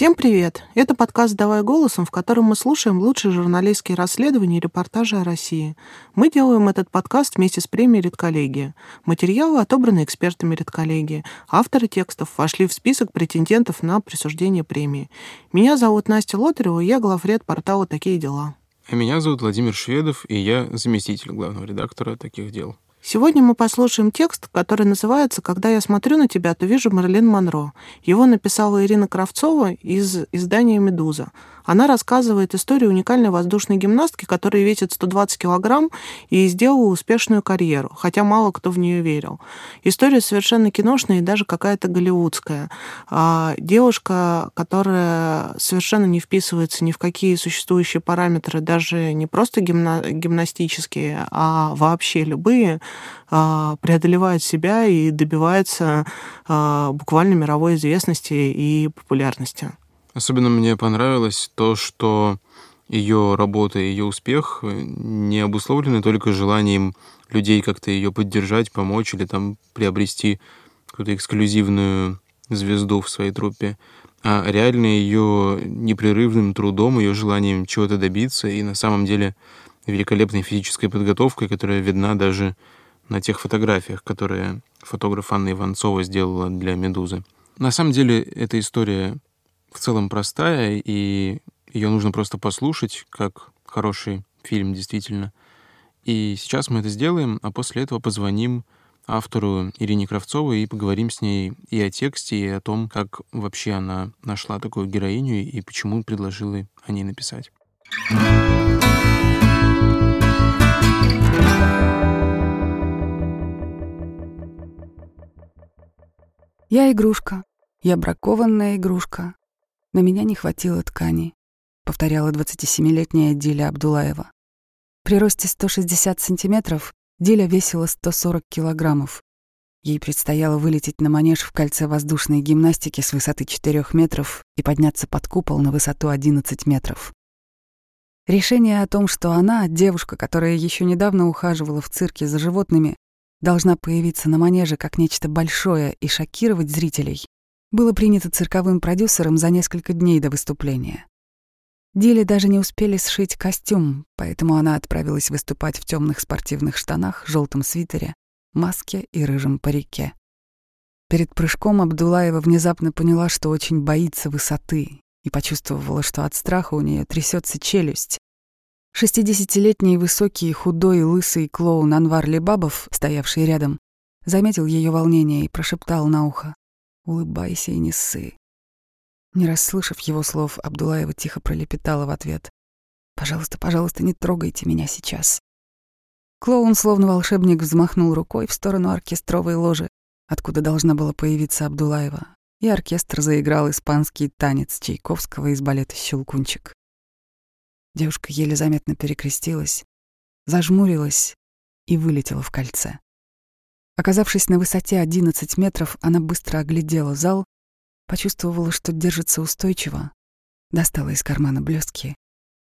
Всем привет! Это подкаст «Давай голосом», в котором мы слушаем лучшие журналистские расследования и репортажи о России. Мы делаем этот подкаст вместе с премией «Редколлегия». Материалы отобраны экспертами «Редколлегии». Авторы текстов вошли в список претендентов на присуждение премии. Меня зовут Настя Лотарева, я главред портала «Такие дела». А меня зовут Владимир Шведов, и я заместитель главного редактора «Таких дел». Сегодня мы послушаем текст, который называется «Когда я смотрю на тебя, то вижу Марлин Монро». Его написала Ирина Кравцова из издания «Медуза». Она рассказывает историю уникальной воздушной гимнастки, которая весит 120 килограмм и сделала успешную карьеру, хотя мало кто в нее верил. История совершенно киношная и даже какая-то голливудская. А девушка, которая совершенно не вписывается ни в какие существующие параметры, даже не просто гимна гимнастические, а вообще любые, а, преодолевает себя и добивается а, буквально мировой известности и популярности. Особенно мне понравилось то, что ее работа и ее успех э, не обусловлены только желанием людей как-то ее поддержать, помочь или там приобрести какую-то эксклюзивную звезду в своей труппе, а реально ее непрерывным трудом, ее желанием чего-то добиться и на самом деле великолепной физической подготовкой, которая видна даже на тех фотографиях, которые фотограф Анна Иванцова сделала для «Медузы». На самом деле эта история в целом простая, и ее нужно просто послушать, как хороший фильм действительно. И сейчас мы это сделаем, а после этого позвоним автору Ирине Кравцовой и поговорим с ней и о тексте, и о том, как вообще она нашла такую героиню и почему предложила о ней написать. Я игрушка. Я бракованная игрушка. На меня не хватило ткани, повторяла 27-летняя Диля Абдулаева. При росте 160 сантиметров Диля весила 140 килограммов. Ей предстояло вылететь на манеж в кольце воздушной гимнастики с высоты 4 метров и подняться под купол на высоту 11 метров. Решение о том, что она, девушка, которая еще недавно ухаживала в цирке за животными, должна появиться на манеже как нечто большое и шокировать зрителей, было принято цирковым продюсером за несколько дней до выступления. Диле даже не успели сшить костюм, поэтому она отправилась выступать в темных спортивных штанах, желтом свитере, маске и рыжем парике. Перед прыжком Абдулаева внезапно поняла, что очень боится высоты, и почувствовала, что от страха у нее трясется челюсть. Шестидесятилетний высокий, худой, лысый клоун Анвар Лебабов, стоявший рядом, заметил ее волнение и прошептал на ухо улыбайся и не ссы. Не расслышав его слов, Абдулаева тихо пролепетала в ответ. «Пожалуйста, пожалуйста, не трогайте меня сейчас». Клоун, словно волшебник, взмахнул рукой в сторону оркестровой ложи, откуда должна была появиться Абдулаева, и оркестр заиграл испанский танец Чайковского из балета «Щелкунчик». Девушка еле заметно перекрестилась, зажмурилась и вылетела в кольце. Оказавшись на высоте 11 метров, она быстро оглядела зал, почувствовала, что держится устойчиво, достала из кармана блестки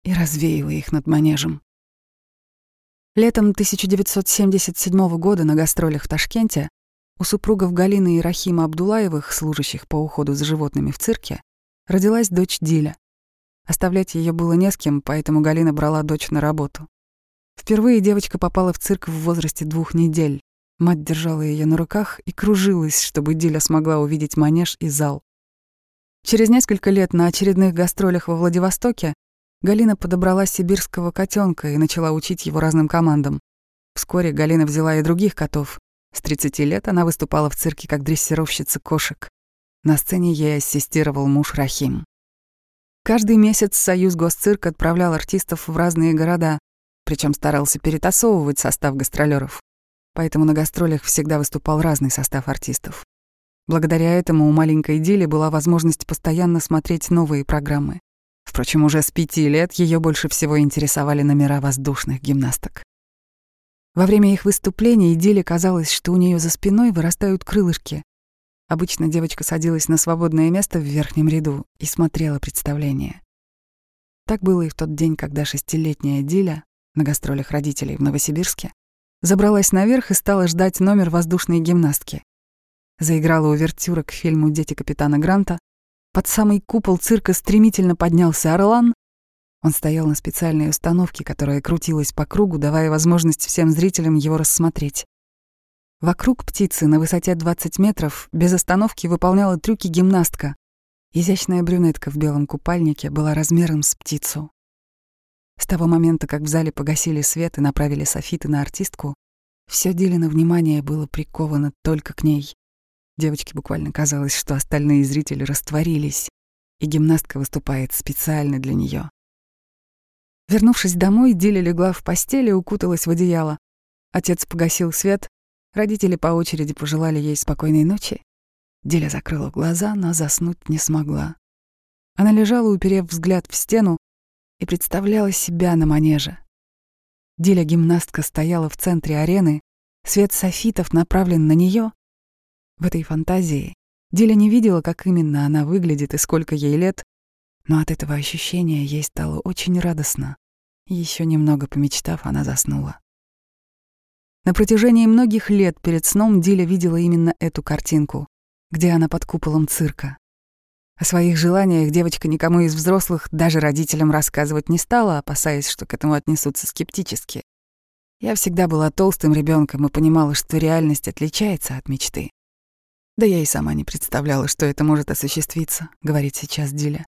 и развеяла их над манежем. Летом 1977 года на гастролях в Ташкенте у супругов Галины и Рахима Абдулаевых, служащих по уходу за животными в цирке, родилась дочь Диля. Оставлять ее было не с кем, поэтому Галина брала дочь на работу. Впервые девочка попала в цирк в возрасте двух недель. Мать держала ее на руках и кружилась, чтобы Диля смогла увидеть манеж и зал. Через несколько лет на очередных гастролях во Владивостоке Галина подобрала сибирского котенка и начала учить его разным командам. Вскоре Галина взяла и других котов. С 30 лет она выступала в цирке как дрессировщица кошек. На сцене ей ассистировал муж Рахим. Каждый месяц Союз Госцирк отправлял артистов в разные города, причем старался перетасовывать состав гастролеров поэтому на гастролях всегда выступал разный состав артистов. Благодаря этому у маленькой Дили была возможность постоянно смотреть новые программы. Впрочем, уже с пяти лет ее больше всего интересовали номера воздушных гимнасток. Во время их выступлений Диле казалось, что у нее за спиной вырастают крылышки. Обычно девочка садилась на свободное место в верхнем ряду и смотрела представление. Так было и в тот день, когда шестилетняя Диля на гастролях родителей в Новосибирске Забралась наверх и стала ждать номер воздушной гимнастки. Заиграла увертюра к фильму «Дети капитана Гранта», под самый купол цирка стремительно поднялся орлан. Он стоял на специальной установке, которая крутилась по кругу, давая возможность всем зрителям его рассмотреть. Вокруг птицы на высоте 20 метров без остановки выполняла трюки гимнастка. Изящная брюнетка в белом купальнике была размером с птицу. С того момента, как в зале погасили свет и направили софиты на артистку, все Дилина внимание было приковано только к ней. Девочке буквально казалось, что остальные зрители растворились, и гимнастка выступает специально для нее. Вернувшись домой, Диля легла в постели и укуталась в одеяло. Отец погасил свет, Родители по очереди пожелали ей спокойной ночи. Диля закрыла глаза, но заснуть не смогла. Она лежала, уперев взгляд в стену, и представляла себя на манеже. Диля-гимнастка стояла в центре арены, свет софитов направлен на нее. В этой фантазии Диля не видела, как именно она выглядит и сколько ей лет, но от этого ощущения ей стало очень радостно. Еще немного помечтав, она заснула. На протяжении многих лет перед сном Диля видела именно эту картинку, где она под куполом цирка. О своих желаниях девочка никому из взрослых, даже родителям, рассказывать не стала, опасаясь, что к этому отнесутся скептически. Я всегда была толстым ребенком и понимала, что реальность отличается от мечты. Да я и сама не представляла, что это может осуществиться, говорит сейчас Диля.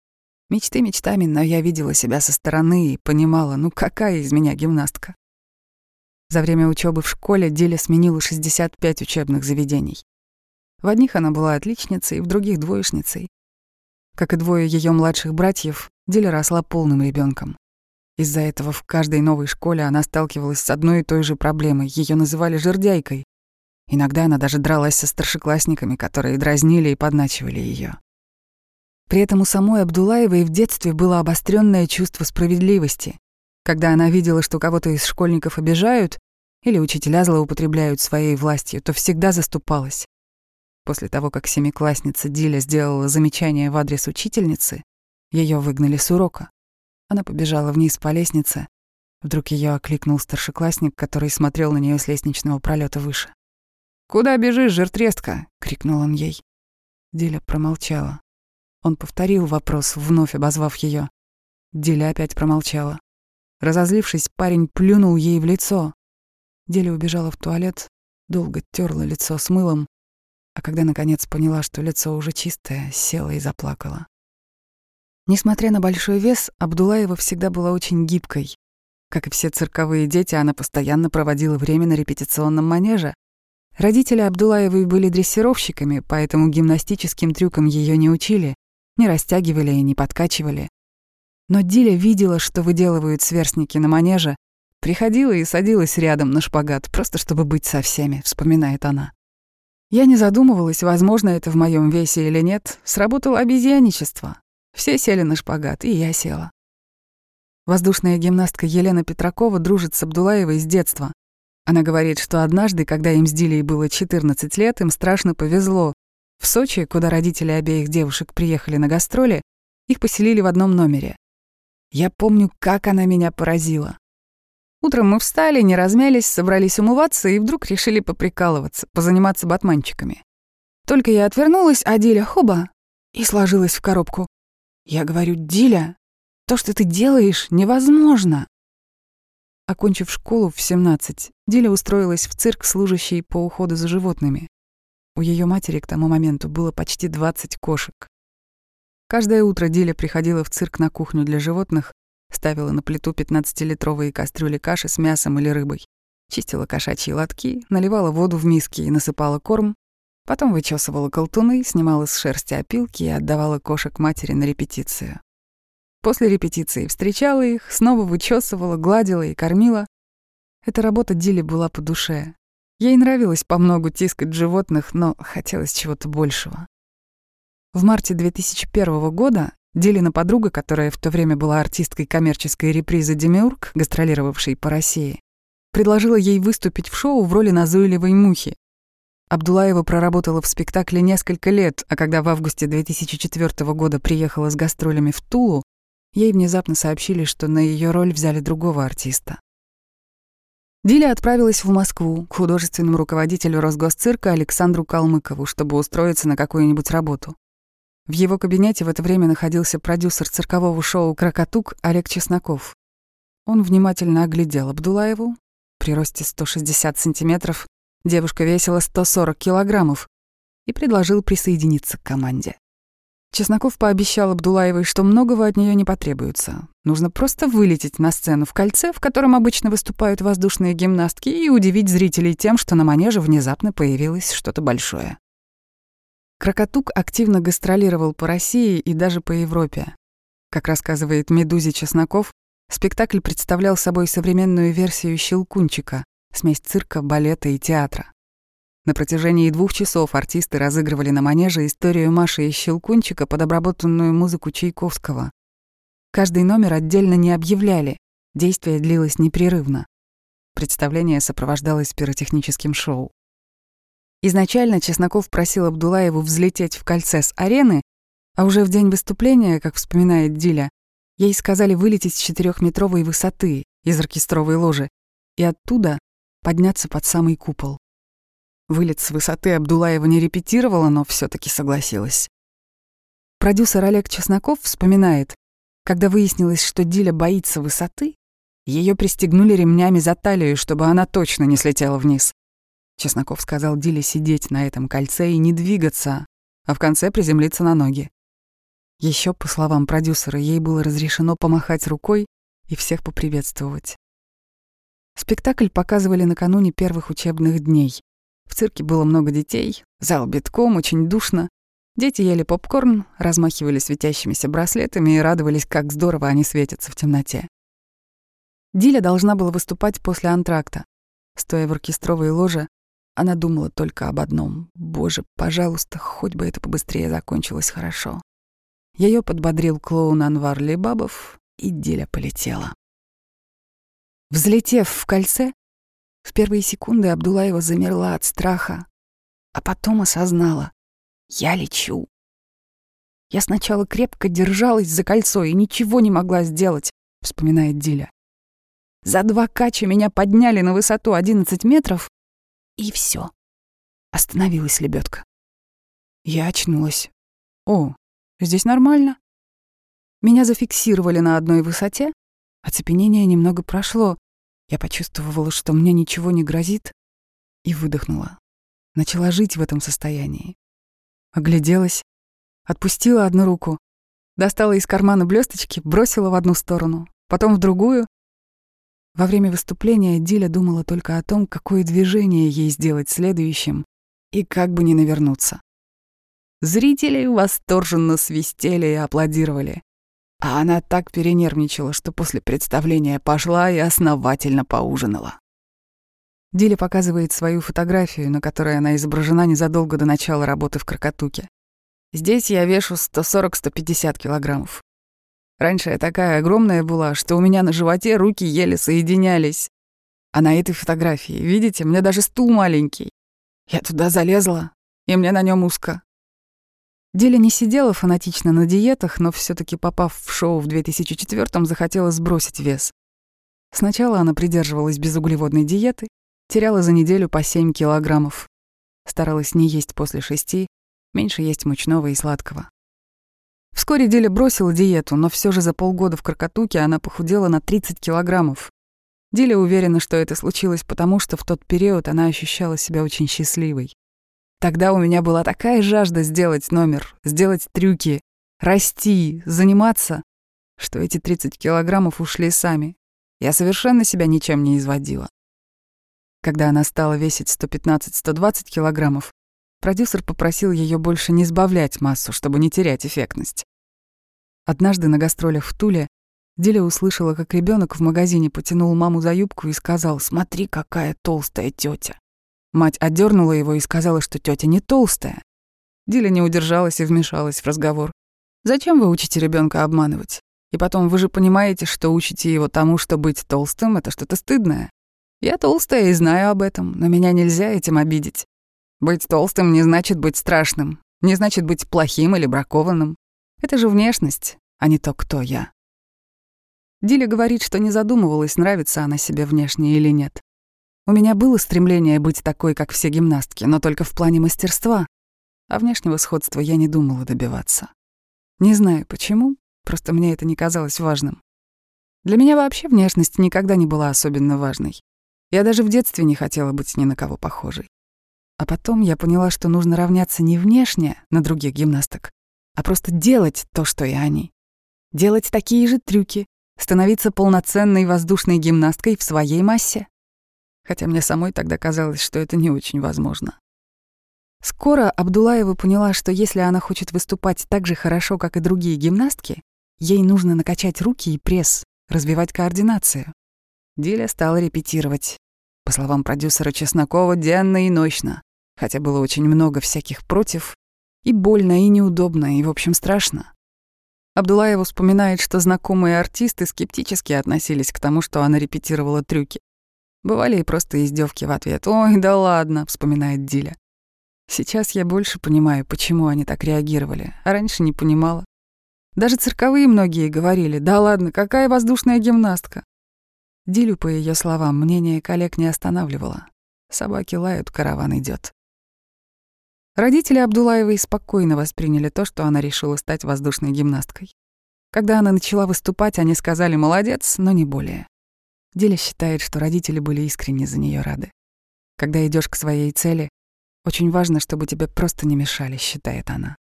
Мечты мечтами, но я видела себя со стороны и понимала, ну какая из меня гимнастка. За время учебы в школе Диля сменила 65 учебных заведений. В одних она была отличницей, в других — двоечницей. Как и двое ее младших братьев, Диля росла полным ребенком. Из-за этого в каждой новой школе она сталкивалась с одной и той же проблемой. Ее называли жердяйкой. Иногда она даже дралась со старшеклассниками, которые дразнили и подначивали ее. При этом у самой Абдулаевой в детстве было обостренное чувство справедливости. Когда она видела, что кого-то из школьников обижают или учителя злоупотребляют своей властью, то всегда заступалась. После того, как семиклассница Диля сделала замечание в адрес учительницы, ее выгнали с урока. Она побежала вниз по лестнице. Вдруг ее окликнул старшеклассник, который смотрел на нее с лестничного пролета выше. «Куда бежишь, жертвестка?» — крикнул он ей. Диля промолчала. Он повторил вопрос, вновь обозвав ее. Диля опять промолчала. Разозлившись, парень плюнул ей в лицо. Деля убежала в туалет, долго терла лицо с мылом, а когда наконец поняла, что лицо уже чистое, села и заплакала. Несмотря на большой вес, Абдулаева всегда была очень гибкой. Как и все цирковые дети, она постоянно проводила время на репетиционном манеже. Родители Абдулаевой были дрессировщиками, поэтому гимнастическим трюкам ее не учили, не растягивали и не подкачивали. Но Диля видела, что выделывают сверстники на манеже, приходила и садилась рядом на шпагат, просто чтобы быть со всеми, вспоминает она. Я не задумывалась, возможно это в моем весе или нет, сработало обезьяничество. Все сели на шпагат, и я села. Воздушная гимнастка Елена Петракова дружит с Абдулаевой с детства. Она говорит, что однажды, когда им с Дилей было 14 лет, им страшно повезло. В Сочи, куда родители обеих девушек приехали на гастроли, их поселили в одном номере. Я помню, как она меня поразила. Утром мы встали, не размялись, собрались умываться и вдруг решили поприкалываться, позаниматься батманчиками. Только я отвернулась, а Диля хоба и сложилась в коробку. Я говорю, Диля, то, что ты делаешь, невозможно. Окончив школу в 17, Диля устроилась в цирк, служащий по уходу за животными. У ее матери к тому моменту было почти 20 кошек. Каждое утро Диля приходила в цирк на кухню для животных, ставила на плиту 15-литровые кастрюли каши с мясом или рыбой, чистила кошачьи лотки, наливала воду в миски и насыпала корм, потом вычесывала колтуны, снимала с шерсти опилки и отдавала кошек матери на репетицию. После репетиции встречала их, снова вычесывала, гладила и кормила. Эта работа Диле была по душе. Ей нравилось по многу тискать животных, но хотелось чего-то большего. В марте 2001 года Дилина подруга, которая в то время была артисткой коммерческой репризы «Демиург», гастролировавшей по России, предложила ей выступить в шоу в роли назойливой мухи. Абдулаева проработала в спектакле несколько лет, а когда в августе 2004 года приехала с гастролями в Тулу, ей внезапно сообщили, что на ее роль взяли другого артиста. Диля отправилась в Москву к художественному руководителю Росгосцирка Александру Калмыкову, чтобы устроиться на какую-нибудь работу. В его кабинете в это время находился продюсер циркового шоу «Крокотук» Олег Чесноков. Он внимательно оглядел Абдулаеву. При росте 160 сантиметров девушка весила 140 килограммов и предложил присоединиться к команде. Чесноков пообещал Абдулаевой, что многого от нее не потребуется. Нужно просто вылететь на сцену в кольце, в котором обычно выступают воздушные гимнастки, и удивить зрителей тем, что на манеже внезапно появилось что-то большое. Крокотук активно гастролировал по России и даже по Европе. Как рассказывает Медузе Чесноков, спектакль представлял собой современную версию «Щелкунчика», смесь цирка, балета и театра. На протяжении двух часов артисты разыгрывали на манеже историю Маши и Щелкунчика под обработанную музыку Чайковского. Каждый номер отдельно не объявляли, действие длилось непрерывно. Представление сопровождалось пиротехническим шоу. Изначально Чесноков просил Абдулаеву взлететь в кольце с арены, а уже в день выступления, как вспоминает Диля, ей сказали вылететь с четырехметровой высоты из оркестровой ложи и оттуда подняться под самый купол. Вылет с высоты Абдулаева не репетировала, но все таки согласилась. Продюсер Олег Чесноков вспоминает, когда выяснилось, что Диля боится высоты, ее пристегнули ремнями за талию, чтобы она точно не слетела вниз. Чесноков сказал Диле сидеть на этом кольце и не двигаться, а в конце приземлиться на ноги. Еще, по словам продюсера, ей было разрешено помахать рукой и всех поприветствовать. Спектакль показывали накануне первых учебных дней. В цирке было много детей, зал битком, очень душно. Дети ели попкорн, размахивали светящимися браслетами и радовались, как здорово они светятся в темноте. Диля должна была выступать после антракта. Стоя в оркестровой ложе, она думала только об одном. «Боже, пожалуйста, хоть бы это побыстрее закончилось хорошо». Ее подбодрил клоун Анвар Лебабов, и Диля полетела. Взлетев в кольце, в первые секунды Абдулаева замерла от страха, а потом осознала — я лечу. Я сначала крепко держалась за кольцо и ничего не могла сделать, вспоминает Диля. За два кача меня подняли на высоту 11 метров, и все. Остановилась лебедка. Я очнулась. О, здесь нормально. Меня зафиксировали на одной высоте, оцепенение немного прошло, я почувствовала, что мне ничего не грозит, и выдохнула. Начала жить в этом состоянии. Огляделась, отпустила одну руку, достала из кармана блесточки, бросила в одну сторону, потом в другую. Во время выступления Диля думала только о том, какое движение ей сделать следующим и как бы не навернуться. Зрители восторженно свистели и аплодировали. А она так перенервничала, что после представления пошла и основательно поужинала. Диля показывает свою фотографию, на которой она изображена незадолго до начала работы в Крокотуке. Здесь я вешу 140-150 килограммов. Раньше я такая огромная была, что у меня на животе руки еле соединялись. А на этой фотографии, видите, мне даже стул маленький. Я туда залезла, и мне на нем узко. Деля не сидела фанатично на диетах, но все таки попав в шоу в 2004-м, захотела сбросить вес. Сначала она придерживалась безуглеводной диеты, теряла за неделю по 7 килограммов. Старалась не есть после шести, меньше есть мучного и сладкого. Вскоре Деля бросила диету, но все же за полгода в Крокотуке она похудела на 30 килограммов. Диля уверена, что это случилось потому, что в тот период она ощущала себя очень счастливой. Тогда у меня была такая жажда сделать номер, сделать трюки, расти, заниматься, что эти 30 килограммов ушли сами. Я совершенно себя ничем не изводила. Когда она стала весить 115-120 килограммов, продюсер попросил ее больше не сбавлять массу, чтобы не терять эффектность. Однажды на гастролях в Туле Диля услышала, как ребенок в магазине потянул маму за юбку и сказал «Смотри, какая толстая тетя. Мать отдернула его и сказала, что тетя не толстая. Диля не удержалась и вмешалась в разговор. «Зачем вы учите ребенка обманывать? И потом, вы же понимаете, что учите его тому, что быть толстым — это что-то стыдное. Я толстая и знаю об этом, но меня нельзя этим обидеть. Быть толстым не значит быть страшным, не значит быть плохим или бракованным. Это же внешность, а не то, кто я». Диля говорит, что не задумывалась, нравится она себе внешне или нет. У меня было стремление быть такой, как все гимнастки, но только в плане мастерства. а внешнего сходства я не думала добиваться. Не знаю почему, просто мне это не казалось важным. Для меня вообще внешность никогда не была особенно важной. Я даже в детстве не хотела быть ни на кого похожей. А потом я поняла, что нужно равняться не внешне на других гимнасток, а просто делать то, что и они. Делать такие же трюки, становиться полноценной воздушной гимнасткой в своей массе. Хотя мне самой тогда казалось, что это не очень возможно. Скоро Абдулаева поняла, что если она хочет выступать так же хорошо, как и другие гимнастки, ей нужно накачать руки и пресс, развивать координацию. Диля стала репетировать. По словам продюсера Чеснокова, денно и ночно, хотя было очень много всяких против, и больно, и неудобно, и, в общем, страшно. Абдулаева вспоминает, что знакомые артисты скептически относились к тому, что она репетировала трюки. Бывали и просто издевки в ответ. «Ой, да ладно», — вспоминает Диля. Сейчас я больше понимаю, почему они так реагировали, а раньше не понимала. Даже цирковые многие говорили, да ладно, какая воздушная гимнастка. Дилю, по ее словам, мнение коллег не останавливало. Собаки лают, караван идет. Родители Абдулаевой спокойно восприняли то, что она решила стать воздушной гимнасткой. Когда она начала выступать, они сказали «молодец», но не более. Диля считает, что родители были искренне за нее рады. Когда идешь к своей цели, очень важно, чтобы тебе просто не мешали, считает она.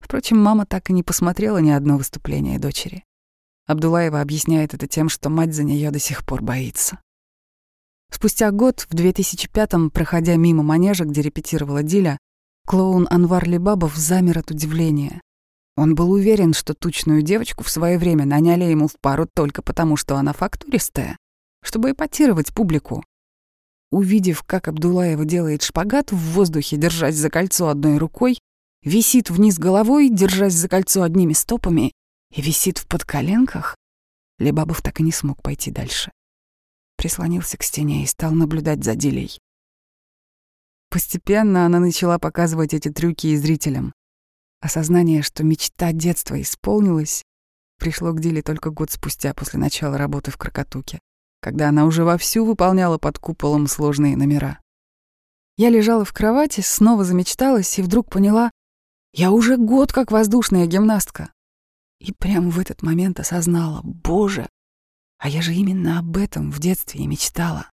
Впрочем, мама так и не посмотрела ни одно выступление дочери. Абдулаева объясняет это тем, что мать за нее до сих пор боится. Спустя год, в 2005-м, проходя мимо манежа, где репетировала Диля, клоун Анвар Либабов замер от удивления. Он был уверен, что тучную девочку в свое время наняли ему в пару только потому, что она фактуристая, чтобы эпатировать публику. Увидев, как Абдулаева делает шпагат в воздухе, держась за кольцо одной рукой, висит вниз головой, держась за кольцо одними стопами, и висит в подколенках, Лебабов так и не смог пойти дальше. Прислонился к стене и стал наблюдать за Дилей. Постепенно она начала показывать эти трюки и зрителям. Осознание, что мечта детства исполнилась, пришло к Диле только год спустя после начала работы в Крокотуке, когда она уже вовсю выполняла под куполом сложные номера. Я лежала в кровати, снова замечталась и вдруг поняла, я уже год как воздушная гимнастка. И прямо в этот момент осознала, боже, а я же именно об этом в детстве и мечтала.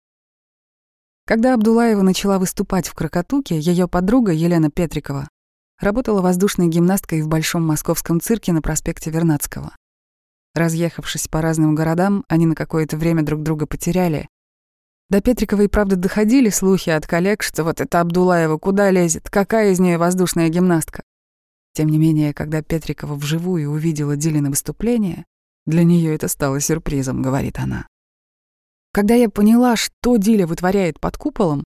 Когда Абдулаева начала выступать в Крокотуке, ее подруга Елена Петрикова работала воздушной гимнасткой в Большом московском цирке на проспекте Вернадского. Разъехавшись по разным городам, они на какое-то время друг друга потеряли. До Петриковой, правда, доходили слухи от коллег, что вот эта Абдулаева куда лезет, какая из нее воздушная гимнастка. Тем не менее, когда Петрикова вживую увидела Дилина выступление, для нее это стало сюрпризом, говорит она. Когда я поняла, что Диля вытворяет под куполом,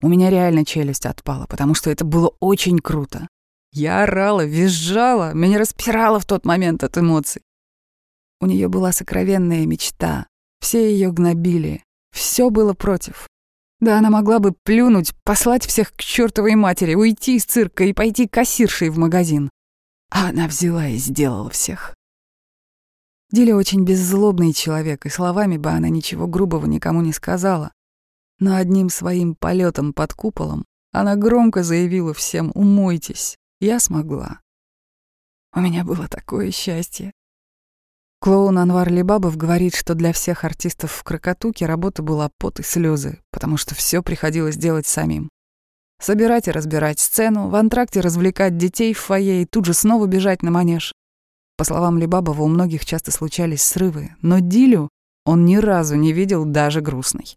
у меня реально челюсть отпала, потому что это было очень круто. Я орала, визжала, меня распирало в тот момент от эмоций. У нее была сокровенная мечта, все ее гнобили, все было против. Да она могла бы плюнуть, послать всех к чертовой матери, уйти из цирка и пойти кассиршей в магазин. А она взяла и сделала всех. Диля очень беззлобный человек, и словами бы она ничего грубого никому не сказала. Но одним своим полетом под куполом она громко заявила всем «Умойтесь, я смогла». У меня было такое счастье. Клоун Анвар Либабов говорит, что для всех артистов в Крокотуке работа была пот и слезы, потому что все приходилось делать самим. Собирать и разбирать сцену, в антракте развлекать детей в фойе и тут же снова бежать на манеж. По словам Либабова, у многих часто случались срывы, но Дилю он ни разу не видел даже грустной.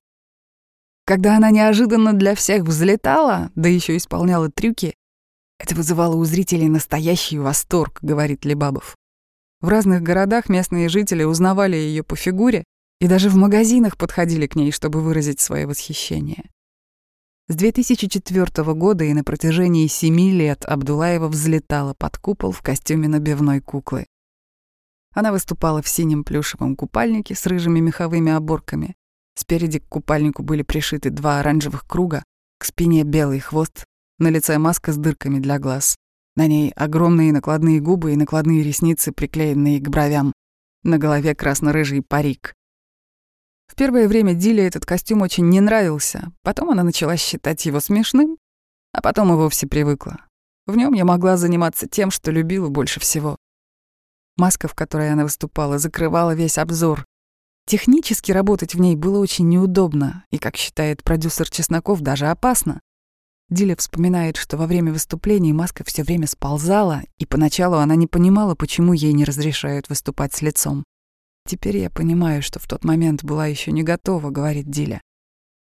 Когда она неожиданно для всех взлетала, да еще исполняла трюки, это вызывало у зрителей настоящий восторг, говорит Либабов. В разных городах местные жители узнавали ее по фигуре и даже в магазинах подходили к ней, чтобы выразить свое восхищение. С 2004 года и на протяжении семи лет Абдулаева взлетала под купол в костюме набивной куклы. Она выступала в синем плюшевом купальнике с рыжими меховыми оборками. Спереди к купальнику были пришиты два оранжевых круга, к спине белый хвост, на лице маска с дырками для глаз. На ней огромные накладные губы и накладные ресницы, приклеенные к бровям. На голове красно-рыжий парик. В первое время Диле этот костюм очень не нравился, потом она начала считать его смешным, а потом и вовсе привыкла. В нем я могла заниматься тем, что любила больше всего. Маска, в которой она выступала, закрывала весь обзор. Технически работать в ней было очень неудобно, и, как считает продюсер Чесноков, даже опасно. Диля вспоминает, что во время выступлений маска все время сползала, и поначалу она не понимала, почему ей не разрешают выступать с лицом. «Теперь я понимаю, что в тот момент была еще не готова», — говорит Диля.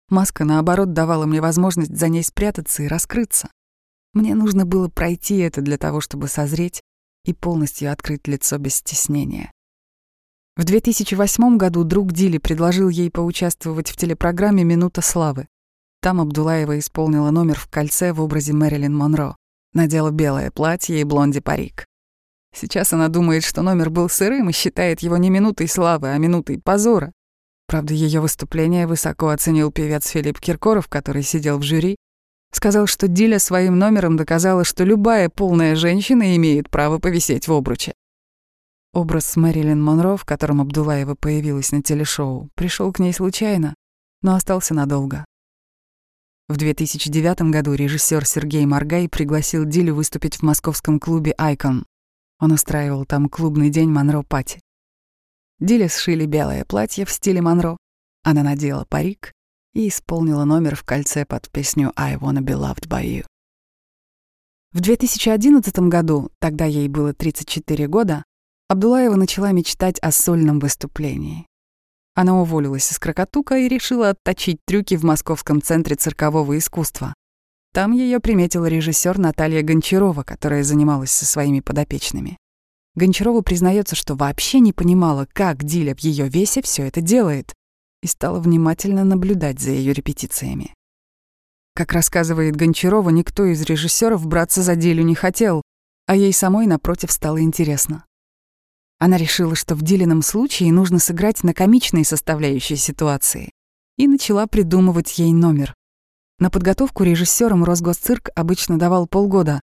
Маска, наоборот, давала мне возможность за ней спрятаться и раскрыться. Мне нужно было пройти это для того, чтобы созреть и полностью открыть лицо без стеснения. В 2008 году друг Дили предложил ей поучаствовать в телепрограмме «Минута славы». Там Абдулаева исполнила номер в кольце в образе Мэрилин Монро. Надела белое платье и блонди-парик. Сейчас она думает, что номер был сырым и считает его не минутой славы, а минутой позора. Правда, ее выступление высоко оценил певец Филипп Киркоров, который сидел в жюри. Сказал, что Диля своим номером доказала, что любая полная женщина имеет право повисеть в обруче. Образ Мэрилин Монро, в котором Абдулаева появилась на телешоу, пришел к ней случайно, но остался надолго. В 2009 году режиссер Сергей Маргай пригласил Дилю выступить в московском клубе «Айкон». Он устраивал там клубный день Монро Пати. Диле сшили белое платье в стиле Монро. Она надела парик и исполнила номер в кольце под песню «I wanna be loved by you». В 2011 году, тогда ей было 34 года, Абдулаева начала мечтать о сольном выступлении. Она уволилась из Крокотука и решила отточить трюки в Московском центре циркового искусства. Там ее приметила режиссер Наталья Гончарова, которая занималась со своими подопечными. Гончарова признается, что вообще не понимала, как Диля в ее весе все это делает, и стала внимательно наблюдать за ее репетициями. Как рассказывает Гончарова, никто из режиссеров браться за Дилю не хотел, а ей самой, напротив, стало интересно. Она решила, что в Дилином случае нужно сыграть на комичной составляющей ситуации, и начала придумывать ей номер. На подготовку режиссерам Росгосцирк обычно давал полгода,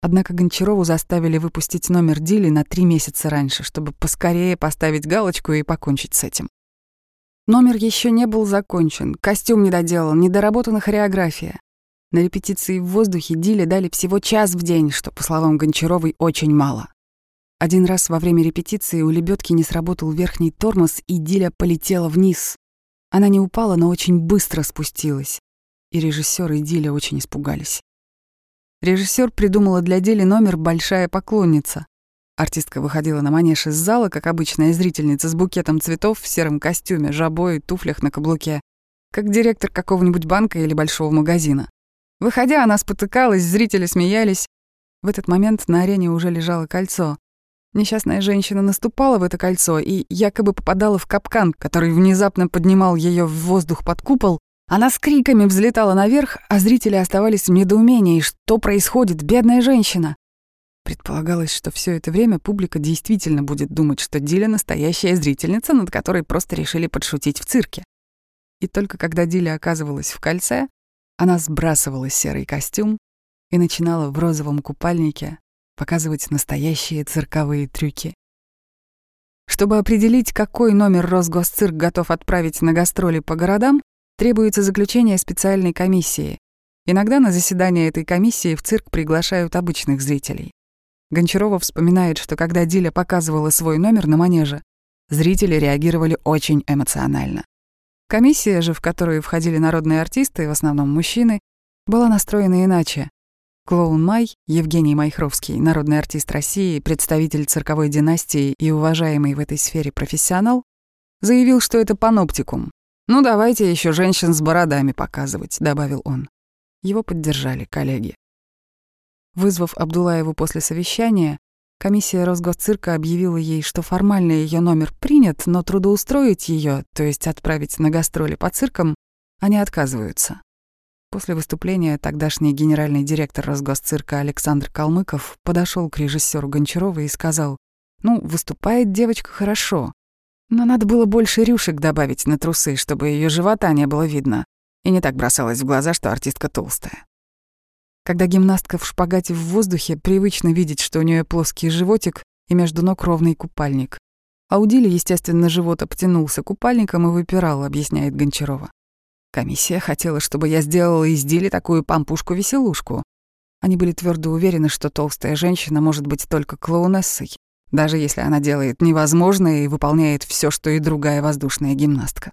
Однако Гончарову заставили выпустить номер Дили на три месяца раньше, чтобы поскорее поставить галочку и покончить с этим. Номер еще не был закончен, костюм не доделан, недоработана хореография. На репетиции в воздухе Диле дали всего час в день, что, по словам Гончаровой, очень мало. Один раз во время репетиции у лебедки не сработал верхний тормоз, и Диля полетела вниз. Она не упала, но очень быстро спустилась. И режиссер и Диля очень испугались. Режиссер придумала для Дели номер «Большая поклонница». Артистка выходила на манеж из зала, как обычная зрительница, с букетом цветов в сером костюме, жабо и туфлях на каблуке, как директор какого-нибудь банка или большого магазина. Выходя, она спотыкалась, зрители смеялись. В этот момент на арене уже лежало кольцо. Несчастная женщина наступала в это кольцо и якобы попадала в капкан, который внезапно поднимал ее в воздух под купол, она с криками взлетала наверх, а зрители оставались в недоумении, что происходит, бедная женщина. Предполагалось, что все это время публика действительно будет думать, что Диля — настоящая зрительница, над которой просто решили подшутить в цирке. И только когда Диля оказывалась в кольце, она сбрасывала серый костюм и начинала в розовом купальнике показывать настоящие цирковые трюки. Чтобы определить, какой номер Росгосцирк готов отправить на гастроли по городам, требуется заключение специальной комиссии. Иногда на заседание этой комиссии в цирк приглашают обычных зрителей. Гончарова вспоминает, что когда Диля показывала свой номер на манеже, зрители реагировали очень эмоционально. Комиссия же, в которую входили народные артисты, в основном мужчины, была настроена иначе. Клоун Май, Евгений Майхровский, народный артист России, представитель цирковой династии и уважаемый в этой сфере профессионал, заявил, что это паноптикум, «Ну, давайте еще женщин с бородами показывать», — добавил он. Его поддержали коллеги. Вызвав Абдулаеву после совещания, комиссия Росгосцирка объявила ей, что формально ее номер принят, но трудоустроить ее, то есть отправить на гастроли по циркам, они отказываются. После выступления тогдашний генеральный директор Росгосцирка Александр Калмыков подошел к режиссеру Гончарова и сказал, «Ну, выступает девочка хорошо, но надо было больше рюшек добавить на трусы, чтобы ее живота не было видно, и не так бросалось в глаза, что артистка толстая. Когда гимнастка в шпагате в воздухе, привычно видеть, что у нее плоский животик и между ног ровный купальник. А у Дили, естественно, живот обтянулся купальником и выпирал, объясняет Гончарова. Комиссия хотела, чтобы я сделала из Дили такую пампушку-веселушку. Они были твердо уверены, что толстая женщина может быть только клоунессой, даже если она делает невозможное и выполняет все, что и другая воздушная гимнастка.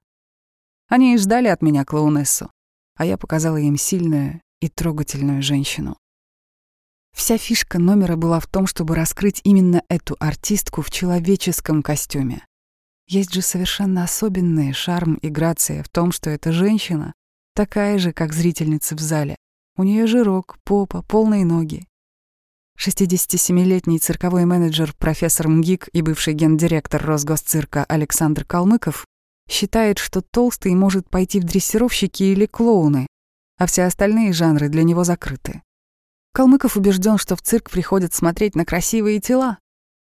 Они и ждали от меня клоунессу, а я показала им сильную и трогательную женщину. Вся фишка номера была в том, чтобы раскрыть именно эту артистку в человеческом костюме. Есть же совершенно особенный шарм и грация в том, что эта женщина такая же, как зрительница в зале. У нее жирок, попа, полные ноги. 67-летний цирковой менеджер профессор МГИК и бывший гендиректор Росгосцирка Александр Калмыков считает, что толстый может пойти в дрессировщики или клоуны, а все остальные жанры для него закрыты. Калмыков убежден, что в цирк приходят смотреть на красивые тела.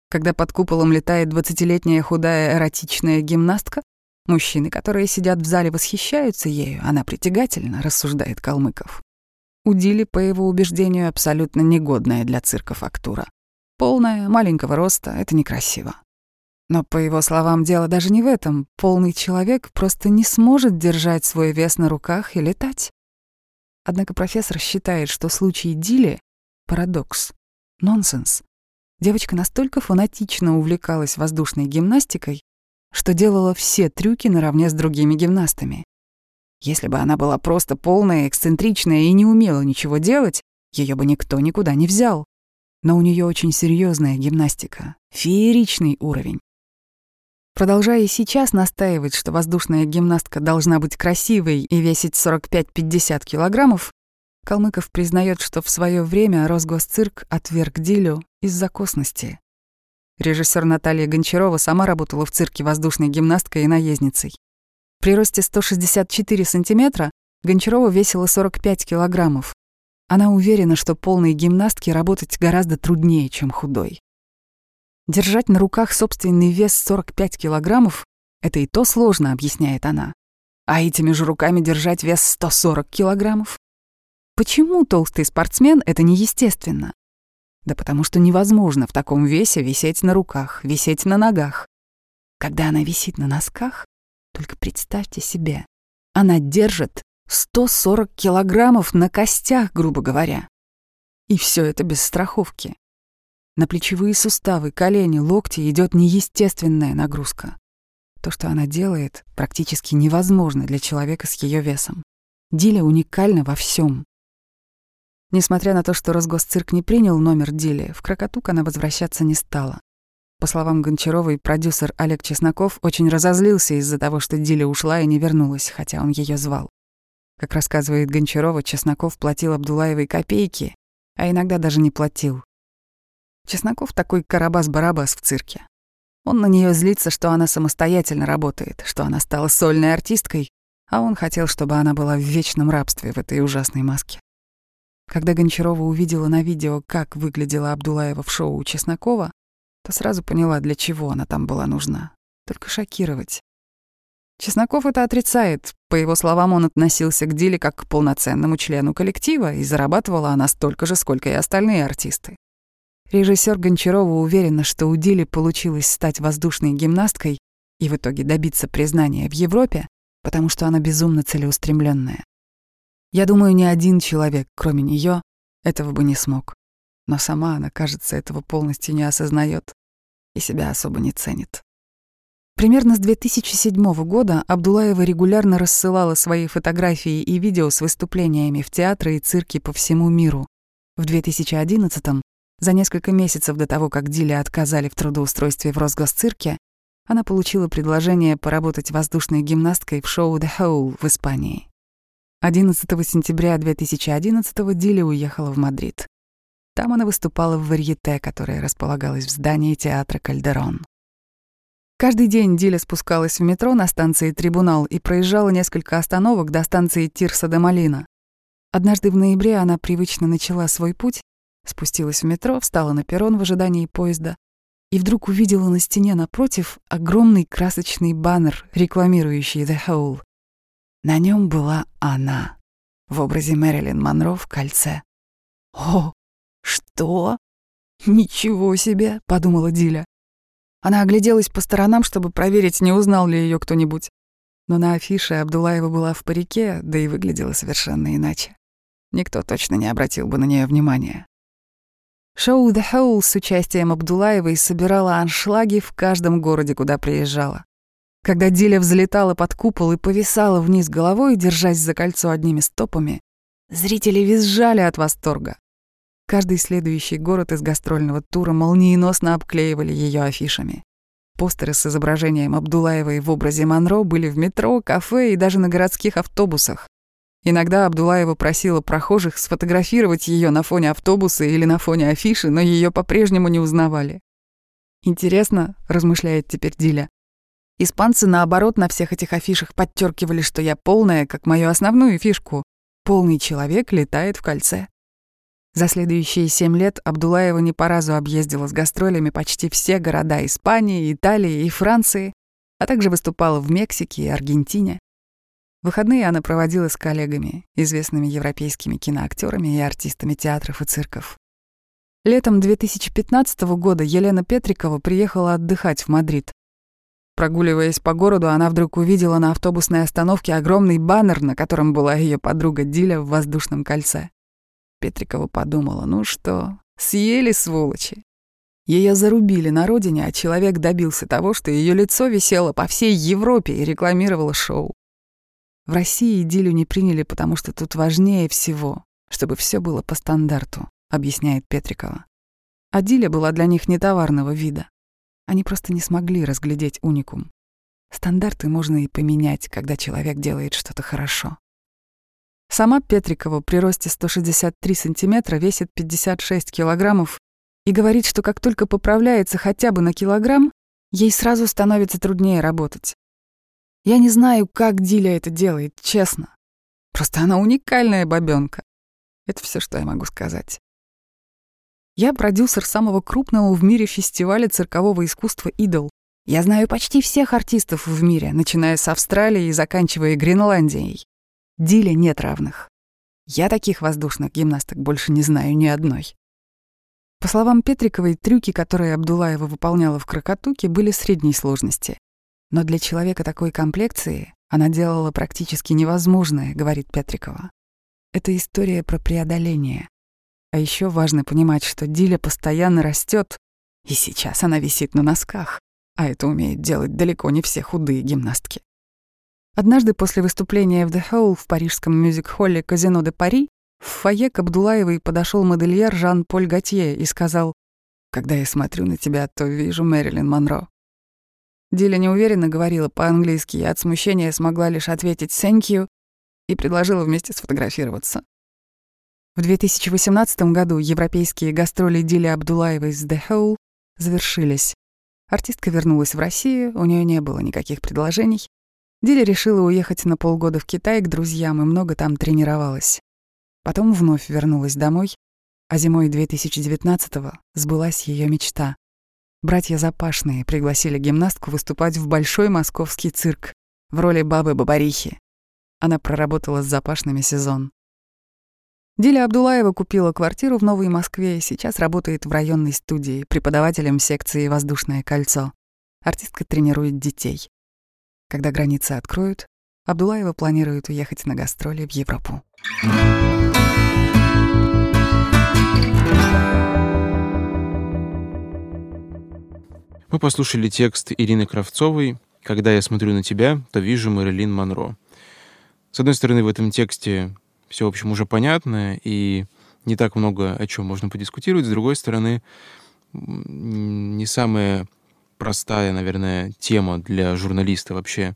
Когда под куполом летает двадцатилетняя худая эротичная гимнастка, мужчины, которые сидят в зале, восхищаются ею, она притягательна, рассуждает Калмыков. У Дили, по его убеждению, абсолютно негодная для цирка фактура. Полная, маленького роста — это некрасиво. Но, по его словам, дело даже не в этом. Полный человек просто не сможет держать свой вес на руках и летать. Однако профессор считает, что случай Дили — парадокс, нонсенс. Девочка настолько фанатично увлекалась воздушной гимнастикой, что делала все трюки наравне с другими гимнастами. Если бы она была просто полная, эксцентричная и не умела ничего делать, ее бы никто никуда не взял. Но у нее очень серьезная гимнастика, фееричный уровень. Продолжая сейчас настаивать, что воздушная гимнастка должна быть красивой и весить 45-50 килограммов, Калмыков признает, что в свое время Росгосцирк отверг Дилю из-за косности. Режиссер Наталья Гончарова сама работала в цирке воздушной гимнасткой и наездницей. При росте 164 сантиметра Гончарова весила 45 килограммов. Она уверена, что полной гимнастке работать гораздо труднее, чем худой. Держать на руках собственный вес 45 килограммов — это и то сложно, объясняет она. А этими же руками держать вес 140 килограммов? Почему толстый спортсмен — это неестественно? Да потому что невозможно в таком весе висеть на руках, висеть на ногах. Когда она висит на носках, только представьте себе, она держит 140 килограммов на костях, грубо говоря. И все это без страховки. На плечевые суставы, колени, локти идет неестественная нагрузка. То, что она делает, практически невозможно для человека с ее весом. Диля уникальна во всем. Несмотря на то, что Росгосцирк не принял номер Дили, в Крокотук она возвращаться не стала. По словам Гончаровой, продюсер Олег Чесноков очень разозлился из-за того, что Диля ушла и не вернулась, хотя он ее звал. Как рассказывает Гончарова, Чесноков платил Абдулаевой копейки, а иногда даже не платил. Чесноков такой карабас-барабас в цирке. Он на нее злится, что она самостоятельно работает, что она стала сольной артисткой, а он хотел, чтобы она была в вечном рабстве в этой ужасной маске. Когда Гончарова увидела на видео, как выглядела Абдулаева в шоу у Чеснокова, то сразу поняла, для чего она там была нужна. Только шокировать. Чесноков это отрицает. По его словам, он относился к Диле как к полноценному члену коллектива, и зарабатывала она столько же, сколько и остальные артисты. Режиссер Гончарова уверена, что у Дили получилось стать воздушной гимнасткой и в итоге добиться признания в Европе, потому что она безумно целеустремленная. Я думаю, ни один человек, кроме нее, этого бы не смог. Но сама она, кажется, этого полностью не осознает и себя особо не ценит. Примерно с 2007 года Абдулаева регулярно рассылала свои фотографии и видео с выступлениями в театры и цирки по всему миру. В 2011 за несколько месяцев до того, как Диле отказали в трудоустройстве в Росгосцирке, она получила предложение поработать воздушной гимнасткой в шоу «The Hole» в Испании. 11 сентября 2011 Диле уехала в Мадрид. Там она выступала в варьете, которое располагалось в здании театра «Кальдерон». Каждый день Диля спускалась в метро на станции «Трибунал» и проезжала несколько остановок до станции Тирса де Малина. Однажды в ноябре она привычно начала свой путь Спустилась в метро, встала на перрон в ожидании поезда и вдруг увидела на стене напротив огромный красочный баннер, рекламирующий The Hole. На нем была она в образе Мэрилин Монро в кольце. «О, что? Ничего себе!» — подумала Диля. Она огляделась по сторонам, чтобы проверить, не узнал ли ее кто-нибудь. Но на афише Абдулаева была в парике, да и выглядела совершенно иначе. никто точно не обратил бы на нее внимания. Шоу «The Hole» с участием Абдулаевой собирала аншлаги в каждом городе, куда приезжала. Когда Диля взлетала под купол и повисала вниз головой, держась за кольцо одними стопами, зрители визжали от восторга. Каждый следующий город из гастрольного тура молниеносно обклеивали ее афишами. Постеры с изображением Абдулаевой в образе Монро были в метро, кафе и даже на городских автобусах. Иногда Абдулаева просила прохожих сфотографировать ее на фоне автобуса или на фоне афиши, но ее по-прежнему не узнавали. «Интересно», — размышляет теперь Диля, Испанцы, наоборот, на всех этих афишах подчеркивали, что я полная, как мою основную фишку. Полный человек летает в кольце. За следующие семь лет Абдулаева не по разу объездила с гастролями почти все города Испании, Италии и Франции, а также выступала в Мексике и Аргентине. Выходные она проводила с коллегами, известными европейскими киноактерами и артистами театров и цирков. Летом 2015 года Елена Петрикова приехала отдыхать в Мадрид. Прогуливаясь по городу, она вдруг увидела на автобусной остановке огромный баннер, на котором была ее подруга Диля в воздушном кольце. Петрикова подумала, ну что, съели сволочи. Ее зарубили на родине, а человек добился того, что ее лицо висело по всей Европе и рекламировало шоу. В России Дилю не приняли, потому что тут важнее всего, чтобы все было по стандарту, объясняет Петрикова. А Диля была для них не товарного вида. Они просто не смогли разглядеть уникум. Стандарты можно и поменять, когда человек делает что-то хорошо. Сама Петрикова при росте 163 сантиметра весит 56 килограммов и говорит, что как только поправляется хотя бы на килограмм, ей сразу становится труднее работать. Я не знаю, как Диля это делает, честно. Просто она уникальная бабёнка. Это все, что я могу сказать. Я продюсер самого крупного в мире фестиваля циркового искусства «Идол». Я знаю почти всех артистов в мире, начиная с Австралии и заканчивая Гренландией. Диле нет равных. Я таких воздушных гимнасток больше не знаю ни одной. По словам Петриковой, трюки, которые Абдулаева выполняла в крокотуке, были средней сложности. Но для человека такой комплекции она делала практически невозможное, говорит Петрикова. Это история про преодоление. А еще важно понимать, что Диля постоянно растет, и сейчас она висит на носках, а это умеют делать далеко не все худые гимнастки. Однажды после выступления в The Hole в парижском мюзик-холле «Казино де Пари» в фойе к Абдулаевой подошел модельер Жан-Поль Готье и сказал, «Когда я смотрю на тебя, то вижу Мэрилин Монро». Диля неуверенно говорила по-английски и от смущения смогла лишь ответить «thank you» и предложила вместе сфотографироваться. В 2018 году европейские гастроли Дили Абдулаевой с The Hole завершились. Артистка вернулась в Россию, у нее не было никаких предложений. Диля решила уехать на полгода в Китай к друзьям и много там тренировалась. Потом вновь вернулась домой, а зимой 2019-го сбылась ее мечта. Братья Запашные пригласили гимнастку выступать в большой московский цирк в роли бабы Бабарихи. Она проработала с Запашными сезон. Диля Абдулаева купила квартиру в Новой Москве и сейчас работает в районной студии преподавателем секции «Воздушное кольцо». Артистка тренирует детей. Когда границы откроют, Абдулаева планирует уехать на гастроли в Европу. Мы послушали текст Ирины Кравцовой «Когда я смотрю на тебя, то вижу Мэрилин Монро». С одной стороны, в этом тексте все, в общем, уже понятно, и не так много о чем можно подискутировать. С другой стороны, не самая простая, наверное, тема для журналиста вообще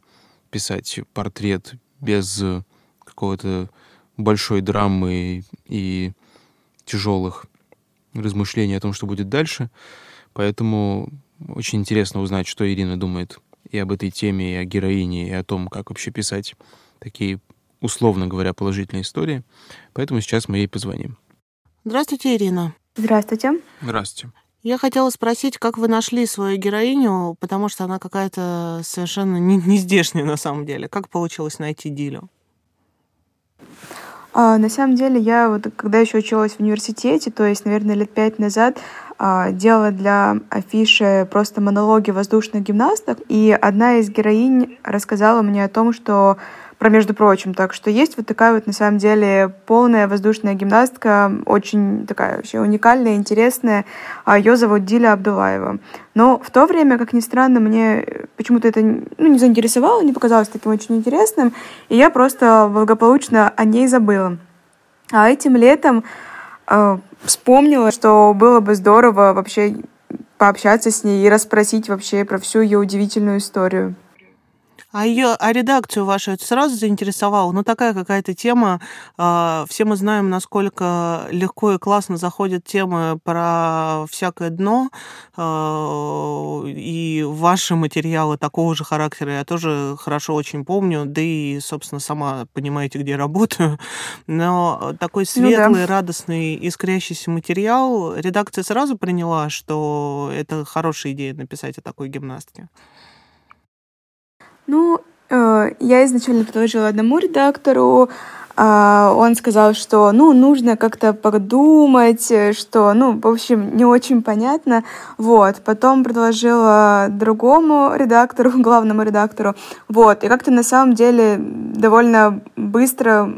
писать портрет без какого-то большой драмы и тяжелых размышлений о том, что будет дальше. Поэтому очень интересно узнать, что Ирина думает и об этой теме, и о героине, и о том, как вообще писать такие условно говоря, положительной истории. Поэтому сейчас мы ей позвоним. Здравствуйте, Ирина. Здравствуйте. Здравствуйте. Я хотела спросить, как вы нашли свою героиню, потому что она какая-то совершенно не, не здешняя на самом деле. Как получилось найти Дилю? А, на самом деле, я вот когда еще училась в университете, то есть, наверное, лет пять назад, делала для афиши просто монологи воздушных гимнасток, и одна из героинь рассказала мне о том, что про между прочим. Так что есть вот такая вот на самом деле полная воздушная гимнастка, очень такая вообще уникальная, интересная. А Ее зовут Диля Абдулаева. Но в то время, как ни странно, мне почему-то это ну, не заинтересовало, не показалось таким очень интересным, и я просто благополучно о ней забыла. А этим летом э, вспомнила, что было бы здорово вообще пообщаться с ней и расспросить вообще про всю ее удивительную историю. А ее, а редакцию вашу это сразу заинтересовало? Ну, такая какая-то тема. Э, все мы знаем, насколько легко и классно заходят темы про всякое дно. Э, и ваши материалы такого же характера я тоже хорошо очень помню. Да и, собственно, сама понимаете, где работаю. Но такой светлый, ну, да. радостный, искрящийся материал редакция сразу приняла, что это хорошая идея написать о такой гимнастке. Ну, э, я изначально предложила одному редактору, а он сказал, что, ну, нужно как-то подумать, что, ну, в общем, не очень понятно. Вот. Потом предложила другому редактору, главному редактору. Вот. И как-то на самом деле довольно быстро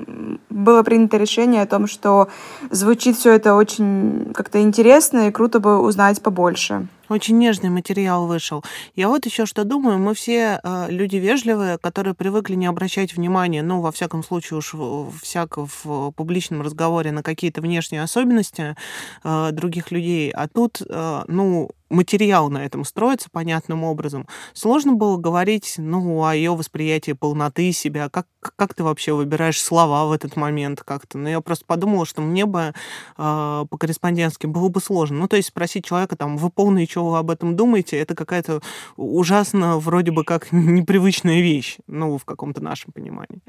было принято решение о том, что звучит все это очень как-то интересно и круто бы узнать побольше. Очень нежный материал вышел. Я вот еще что думаю, мы все э, люди вежливые, которые привыкли не обращать внимания, ну, во всяком случае уж всяко в публичном разговоре на какие-то внешние особенности э, других людей. А тут, э, ну, материал на этом строится понятным образом. Сложно было говорить, ну, о ее восприятии полноты себя, как, как ты вообще выбираешь слова в этот момент как-то. Но ну, я просто подумала, что мне бы э, по-корреспондентски было бы сложно. Ну, то есть спросить человека, там, вы полные, что вы об этом думаете, это какая-то ужасно вроде бы как непривычная вещь, ну, в каком-то нашем понимании.